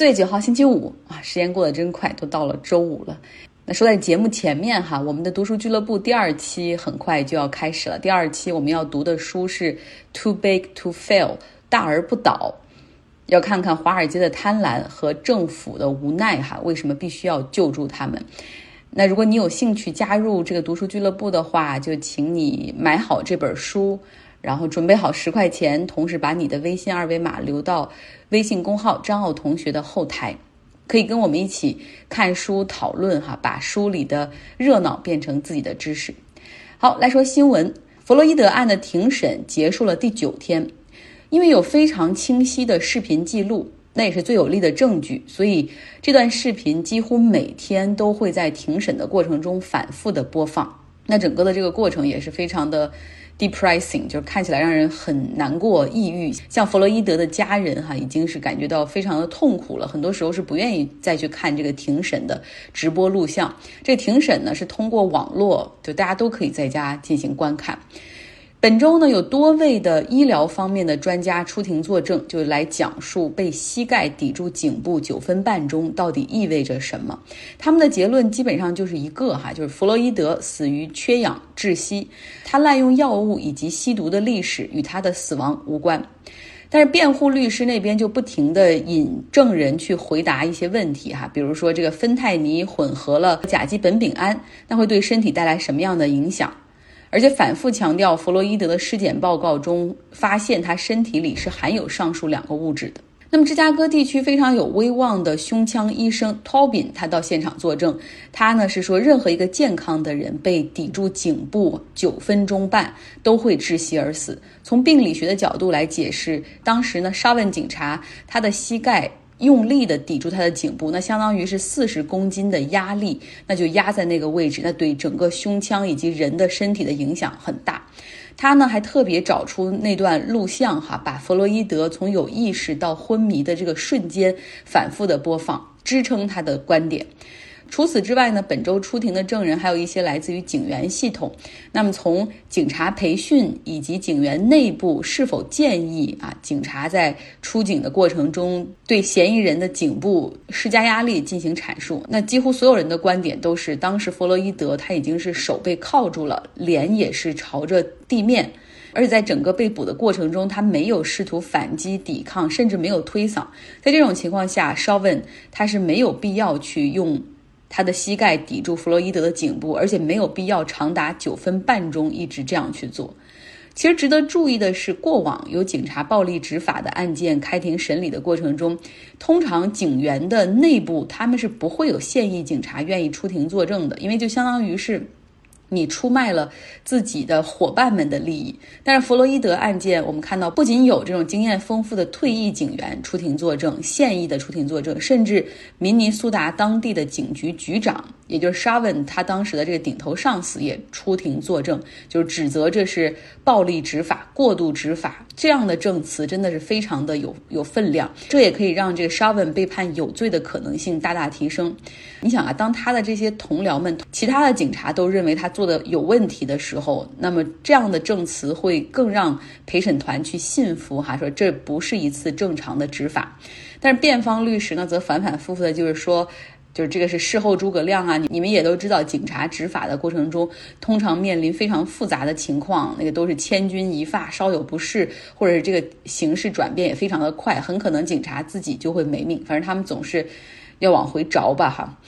四月九号星期五啊，时间过得真快，都到了周五了。那说在节目前面哈，我们的读书俱乐部第二期很快就要开始了。第二期我们要读的书是《Too Big to Fail》，大而不倒。要看看华尔街的贪婪和政府的无奈哈，为什么必须要救助他们？那如果你有兴趣加入这个读书俱乐部的话，就请你买好这本书，然后准备好十块钱，同时把你的微信二维码留到微信公号张奥同学的后台，可以跟我们一起看书讨论哈，把书里的热闹变成自己的知识。好，来说新闻，弗洛伊德案的庭审结束了第九天。因为有非常清晰的视频记录，那也是最有力的证据，所以这段视频几乎每天都会在庭审的过程中反复的播放。那整个的这个过程也是非常的 depressing，就是看起来让人很难过、抑郁。像弗洛伊德的家人哈，已经是感觉到非常的痛苦了，很多时候是不愿意再去看这个庭审的直播录像。这庭审呢是通过网络，就大家都可以在家进行观看。本周呢，有多位的医疗方面的专家出庭作证，就来讲述被膝盖抵住颈部九分半钟到底意味着什么。他们的结论基本上就是一个哈，就是弗洛伊德死于缺氧窒息，他滥用药物以及吸毒的历史与他的死亡无关。但是辩护律师那边就不停的引证人去回答一些问题哈，比如说这个芬太尼混合了甲基苯丙胺，那会对身体带来什么样的影响？而且反复强调，弗洛伊德的尸检报告中发现他身体里是含有上述两个物质的。那么，芝加哥地区非常有威望的胸腔医生 Tobin，他到现场作证，他呢是说，任何一个健康的人被抵住颈部九分钟半都会窒息而死。从病理学的角度来解释，当时呢，沙文警察他的膝盖。用力的抵住他的颈部，那相当于是四十公斤的压力，那就压在那个位置，那对整个胸腔以及人的身体的影响很大。他呢还特别找出那段录像，哈，把弗洛伊德从有意识到昏迷的这个瞬间反复的播放，支撑他的观点。除此之外呢，本周出庭的证人还有一些来自于警员系统。那么从警察培训以及警员内部是否建议啊，警察在出警的过程中对嫌疑人的颈部施加压力进行阐述。那几乎所有人的观点都是，当时弗洛伊德他已经是手被铐住了，脸也是朝着地面，而且在整个被捕的过程中，他没有试图反击抵抗，甚至没有推搡。在这种情况下，稍问他是没有必要去用。他的膝盖抵住弗洛伊德的颈部，而且没有必要长达九分半钟一直这样去做。其实值得注意的是，过往有警察暴力执法的案件开庭审理的过程中，通常警员的内部他们是不会有现役警察愿意出庭作证的，因为就相当于是。你出卖了自己的伙伴们的利益，但是弗洛伊德案件，我们看到不仅有这种经验丰富的退役警员出庭作证，现役的出庭作证，甚至明尼苏达当地的警局局长，也就是沙文他当时的这个顶头上司也出庭作证，就是指责这是暴力执法、过度执法，这样的证词真的是非常的有有分量，这也可以让这个沙文被判有罪的可能性大大提升。你想啊，当他的这些同僚们、其他的警察都认为他做的有问题的时候，那么这样的证词会更让陪审团去信服哈，说这不是一次正常的执法。但是辩方律师呢，则反反复复的就是说，就是这个是事后诸葛亮啊，你们也都知道，警察执法的过程中，通常面临非常复杂的情况，那个都是千钧一发，稍有不适，或者是这个形势转变也非常的快，很可能警察自己就会没命。反正他们总是。要往回找吧，哈，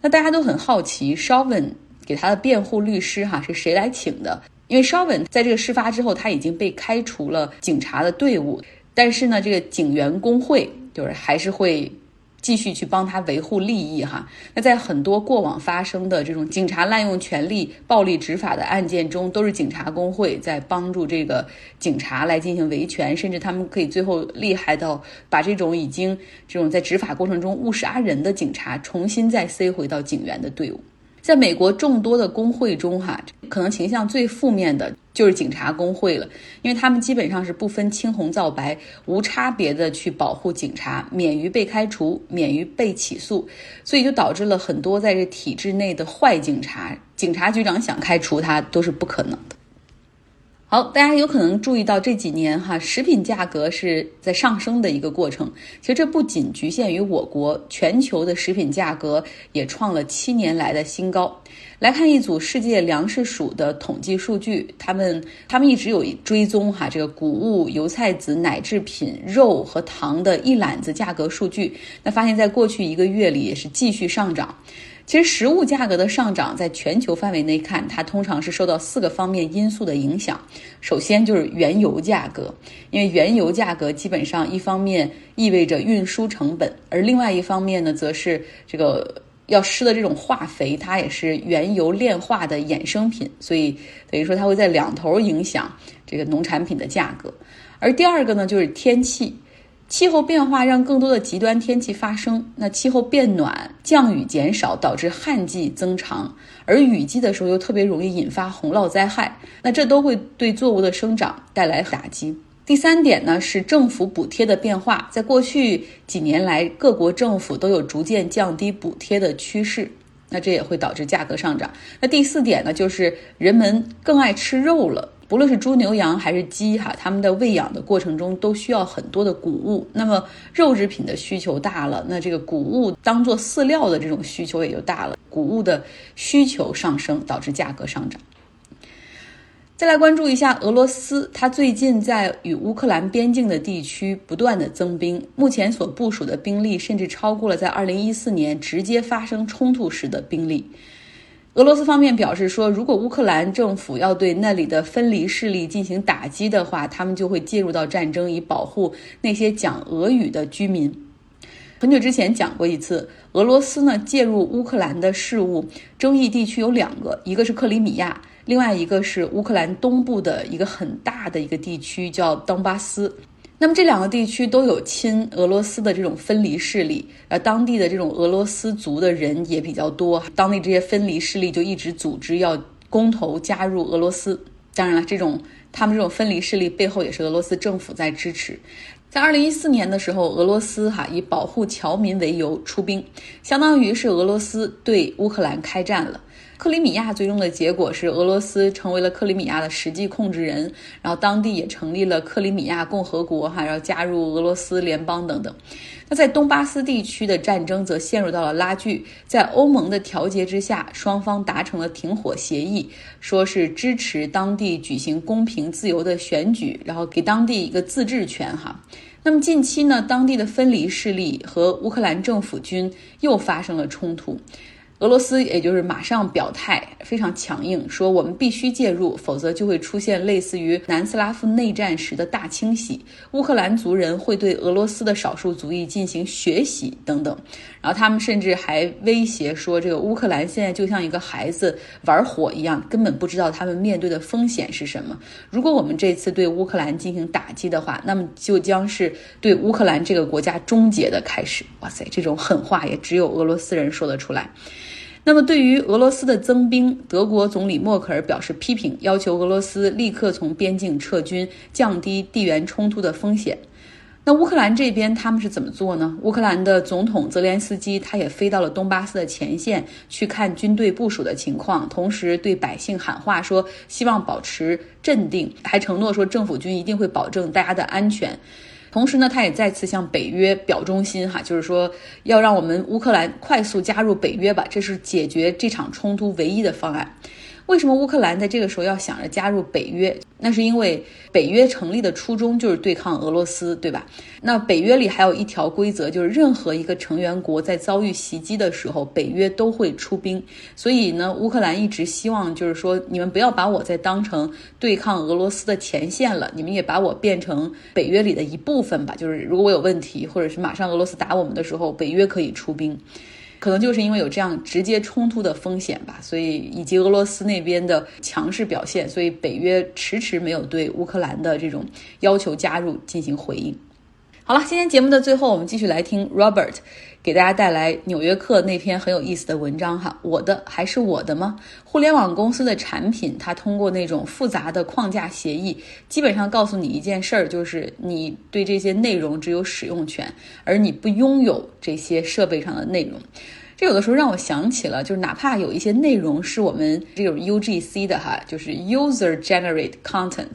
那大家都很好奇稍问给他的辩护律师哈是谁来请的？因为 Shavin 在这个事发之后，他已经被开除了警察的队伍，但是呢，这个警员工会就是还是会。继续去帮他维护利益哈。那在很多过往发生的这种警察滥用权力、暴力执法的案件中，都是警察工会在帮助这个警察来进行维权，甚至他们可以最后厉害到把这种已经这种在执法过程中误杀人的警察重新再塞回到警员的队伍。在美国众多的工会中，哈，可能形象最负面的就是警察工会了，因为他们基本上是不分青红皂白、无差别的去保护警察，免于被开除，免于被起诉，所以就导致了很多在这体制内的坏警察，警察局长想开除他都是不可能的。好，大家有可能注意到这几年哈，食品价格是在上升的一个过程。其实这不仅局限于我国，全球的食品价格也创了七年来的新高。来看一组世界粮食署的统计数据，他们他们一直有追踪哈这个谷物、油菜籽、奶制品、肉和糖的一揽子价格数据，那发现在过去一个月里也是继续上涨。其实食物价格的上涨，在全球范围内看，它通常是受到四个方面因素的影响。首先就是原油价格，因为原油价格基本上一方面意味着运输成本，而另外一方面呢，则是这个要施的这种化肥，它也是原油炼化的衍生品，所以等于说它会在两头影响这个农产品的价格。而第二个呢，就是天气。气候变化让更多的极端天气发生，那气候变暖，降雨减少，导致旱季增长，而雨季的时候又特别容易引发洪涝灾害，那这都会对作物的生长带来打击。第三点呢是政府补贴的变化，在过去几年来，各国政府都有逐渐降低补贴的趋势，那这也会导致价格上涨。那第四点呢就是人们更爱吃肉了。无论是猪牛羊还是鸡哈，它们的喂养的过程中都需要很多的谷物。那么肉制品的需求大了，那这个谷物当做饲料的这种需求也就大了，谷物的需求上升，导致价格上涨。再来关注一下俄罗斯，它最近在与乌克兰边境的地区不断的增兵，目前所部署的兵力甚至超过了在二零一四年直接发生冲突时的兵力。俄罗斯方面表示说，如果乌克兰政府要对那里的分离势力进行打击的话，他们就会介入到战争，以保护那些讲俄语的居民。很久之前讲过一次，俄罗斯呢介入乌克兰的事务，争议地区有两个，一个是克里米亚，另外一个是乌克兰东部的一个很大的一个地区叫东巴斯。那么这两个地区都有亲俄罗斯的这种分离势力，而当地的这种俄罗斯族的人也比较多。当地这些分离势力就一直组织要公投加入俄罗斯。当然了，这种他们这种分离势力背后也是俄罗斯政府在支持。在二零一四年的时候，俄罗斯哈以保护侨民为由出兵，相当于是俄罗斯对乌克兰开战了。克里米亚最终的结果是俄罗斯成为了克里米亚的实际控制人，然后当地也成立了克里米亚共和国，哈，然后加入俄罗斯联邦等等。那在东巴斯地区的战争则陷入到了拉锯，在欧盟的调节之下，双方达成了停火协议，说是支持当地举行公平自由的选举，然后给当地一个自治权，哈。那么近期呢，当地的分离势力和乌克兰政府军又发生了冲突。俄罗斯也就是马上表态，非常强硬，说我们必须介入，否则就会出现类似于南斯拉夫内战时的大清洗，乌克兰族人会对俄罗斯的少数族裔进行血洗等等。然后他们甚至还威胁说，这个乌克兰现在就像一个孩子玩火一样，根本不知道他们面对的风险是什么。如果我们这次对乌克兰进行打击的话，那么就将是对乌克兰这个国家终结的开始。哇塞，这种狠话也只有俄罗斯人说得出来。那么，对于俄罗斯的增兵，德国总理默克尔表示批评，要求俄罗斯立刻从边境撤军，降低地缘冲突的风险。那乌克兰这边他们是怎么做呢？乌克兰的总统泽连斯基他也飞到了东巴斯的前线去看军队部署的情况，同时对百姓喊话说，希望保持镇定，还承诺说政府军一定会保证大家的安全。同时呢，他也再次向北约表忠心，哈，就是说要让我们乌克兰快速加入北约吧，这是解决这场冲突唯一的方案。为什么乌克兰在这个时候要想着加入北约？那是因为北约成立的初衷就是对抗俄罗斯，对吧？那北约里还有一条规则，就是任何一个成员国在遭遇袭击的时候，北约都会出兵。所以呢，乌克兰一直希望就是说，你们不要把我再当成对抗俄罗斯的前线了，你们也把我变成北约里的一部分吧。就是如果我有问题，或者是马上俄罗斯打我们的时候，北约可以出兵。可能就是因为有这样直接冲突的风险吧，所以以及俄罗斯那边的强势表现，所以北约迟迟没有对乌克兰的这种要求加入进行回应。好了，今天节目的最后，我们继续来听 Robert 给大家带来《纽约客》那篇很有意思的文章哈。我的还是我的吗？互联网公司的产品，它通过那种复杂的框架协议，基本上告诉你一件事儿，就是你对这些内容只有使用权，而你不拥有这些设备上的内容。这有的时候让我想起了，就是哪怕有一些内容是我们这种 UGC 的哈，就是 User Generate Content，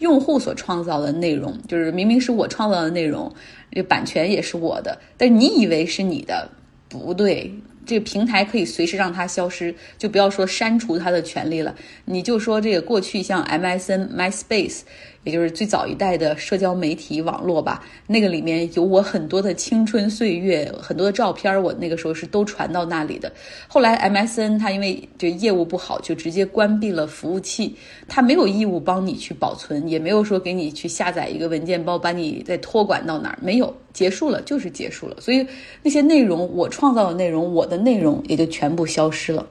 用户所创造的内容，就是明明是我创造的内容，这版权也是我的，但是你以为是你的，不对。这个平台可以随时让它消失，就不要说删除它的权利了。你就说这个过去像 MSN、MySpace。也就是最早一代的社交媒体网络吧，那个里面有我很多的青春岁月，很多的照片，我那个时候是都传到那里的。后来 MSN 它因为这业务不好，就直接关闭了服务器，它没有义务帮你去保存，也没有说给你去下载一个文件包，把你再托管到哪儿，没有，结束了就是结束了。所以那些内容我创造的内容，我的内容也就全部消失了。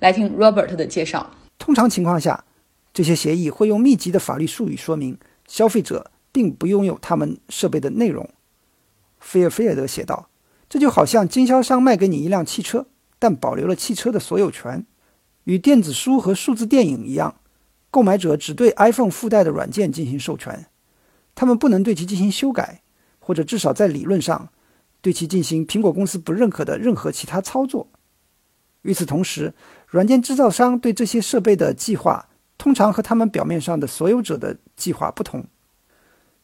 来听 Robert 的介绍，通常情况下。这些协议会用密集的法律术语说明消费者并不拥有他们设备的内容。菲尔菲尔德写道：“这就好像经销商卖给你一辆汽车，但保留了汽车的所有权，与电子书和数字电影一样，购买者只对 iPhone 附带的软件进行授权，他们不能对其进行修改，或者至少在理论上对其进行苹果公司不认可的任何其他操作。与此同时，软件制造商对这些设备的计划。”通常和他们表面上的所有者的计划不同，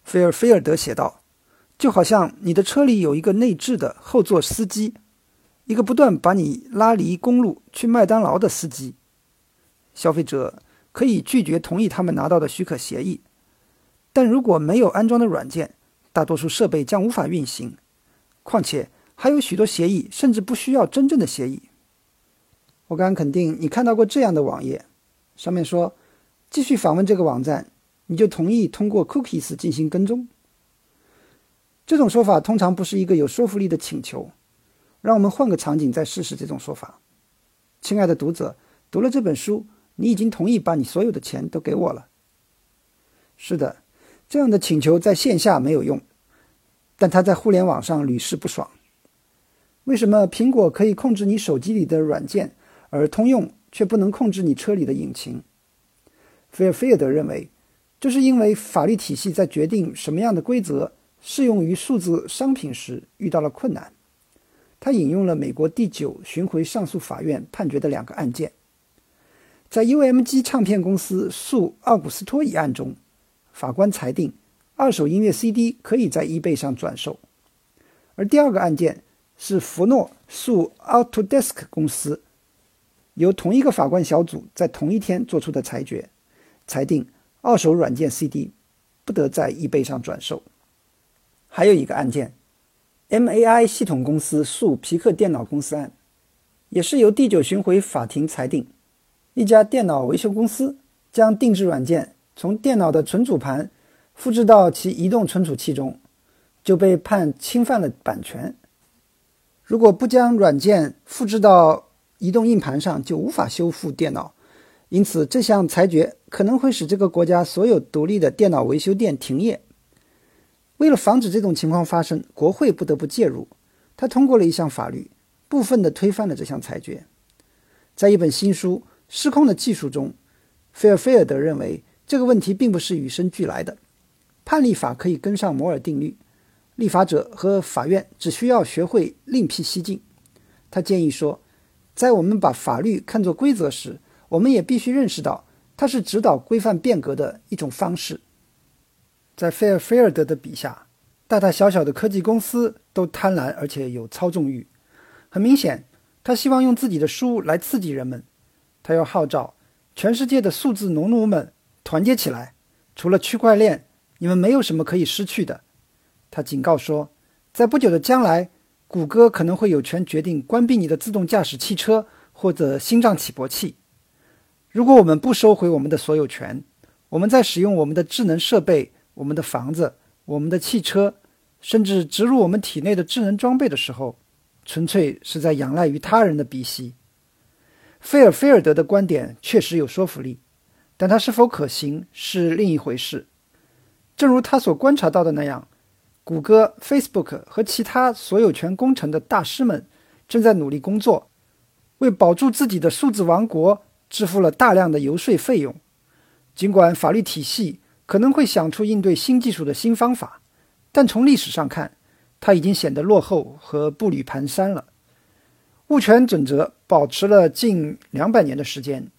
菲尔菲尔德写道：“就好像你的车里有一个内置的后座司机，一个不断把你拉离公路去麦当劳的司机。消费者可以拒绝同意他们拿到的许可协议，但如果没有安装的软件，大多数设备将无法运行。况且还有许多协议甚至不需要真正的协议。我敢肯定，你看到过这样的网页，上面说。”继续访问这个网站，你就同意通过 cookies 进行跟踪。这种说法通常不是一个有说服力的请求。让我们换个场景再试试这种说法。亲爱的读者，读了这本书，你已经同意把你所有的钱都给我了。是的，这样的请求在线下没有用，但它在互联网上屡试不爽。为什么苹果可以控制你手机里的软件，而通用却不能控制你车里的引擎？菲尔菲尔德认为，这是因为法律体系在决定什么样的规则适用于数字商品时遇到了困难。他引用了美国第九巡回上诉法院判决的两个案件，在 UMG 唱片公司诉奥古斯托一案中，法官裁定二手音乐 CD 可以在 eBay 上转售；而第二个案件是福诺诉 Autodesk 公司，由同一个法官小组在同一天做出的裁决。裁定二手软件 CD 不得在 eBay 上转售。还有一个案件，MAI 系统公司诉皮克电脑公司案，也是由第九巡回法庭裁定，一家电脑维修公司将定制软件从电脑的存储盘复制到其移动存储器中，就被判侵犯了版权。如果不将软件复制到移动硬盘上，就无法修复电脑。因此，这项裁决可能会使这个国家所有独立的电脑维修店停业。为了防止这种情况发生，国会不得不介入。他通过了一项法律，部分的推翻了这项裁决。在一本新书《失控的技术》中，菲尔菲尔德认为这个问题并不是与生俱来的。判例法可以跟上摩尔定律，立法者和法院只需要学会另辟蹊径。他建议说，在我们把法律看作规则时，我们也必须认识到，它是指导规范变革的一种方式。在菲尔菲尔德的笔下，大大小小的科技公司都贪婪而且有操纵欲。很明显，他希望用自己的书来刺激人们。他要号召全世界的数字农奴们团结起来。除了区块链，你们没有什么可以失去的。他警告说，在不久的将来，谷歌可能会有权决定关闭你的自动驾驶汽车或者心脏起搏器。如果我们不收回我们的所有权，我们在使用我们的智能设备、我们的房子、我们的汽车，甚至植入我们体内的智能装备的时候，纯粹是在仰赖于他人的鼻息。菲尔菲尔德的观点确实有说服力，但他是否可行是另一回事。正如他所观察到的那样，谷歌、Facebook 和其他所有权工程的大师们正在努力工作，为保住自己的数字王国。支付了大量的游说费用，尽管法律体系可能会想出应对新技术的新方法，但从历史上看，它已经显得落后和步履蹒跚了。物权准则保持了近两百年的时间，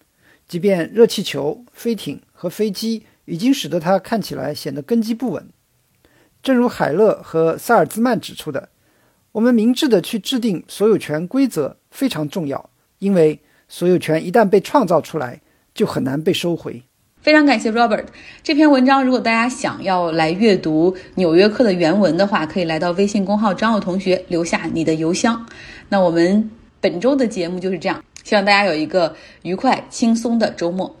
即便热气球、飞艇和飞机已经使得它看起来显得根基不稳。正如海勒和萨尔兹曼指出的，我们明智的去制定所有权规则非常重要，因为所有权一旦被创造出来，就很难被收回。非常感谢 Robert 这篇文章。如果大家想要来阅读《纽约客》的原文的话，可以来到微信公号张奥同学留下你的邮箱。那我们本周的节目就是这样，希望大家有一个愉快轻松的周末。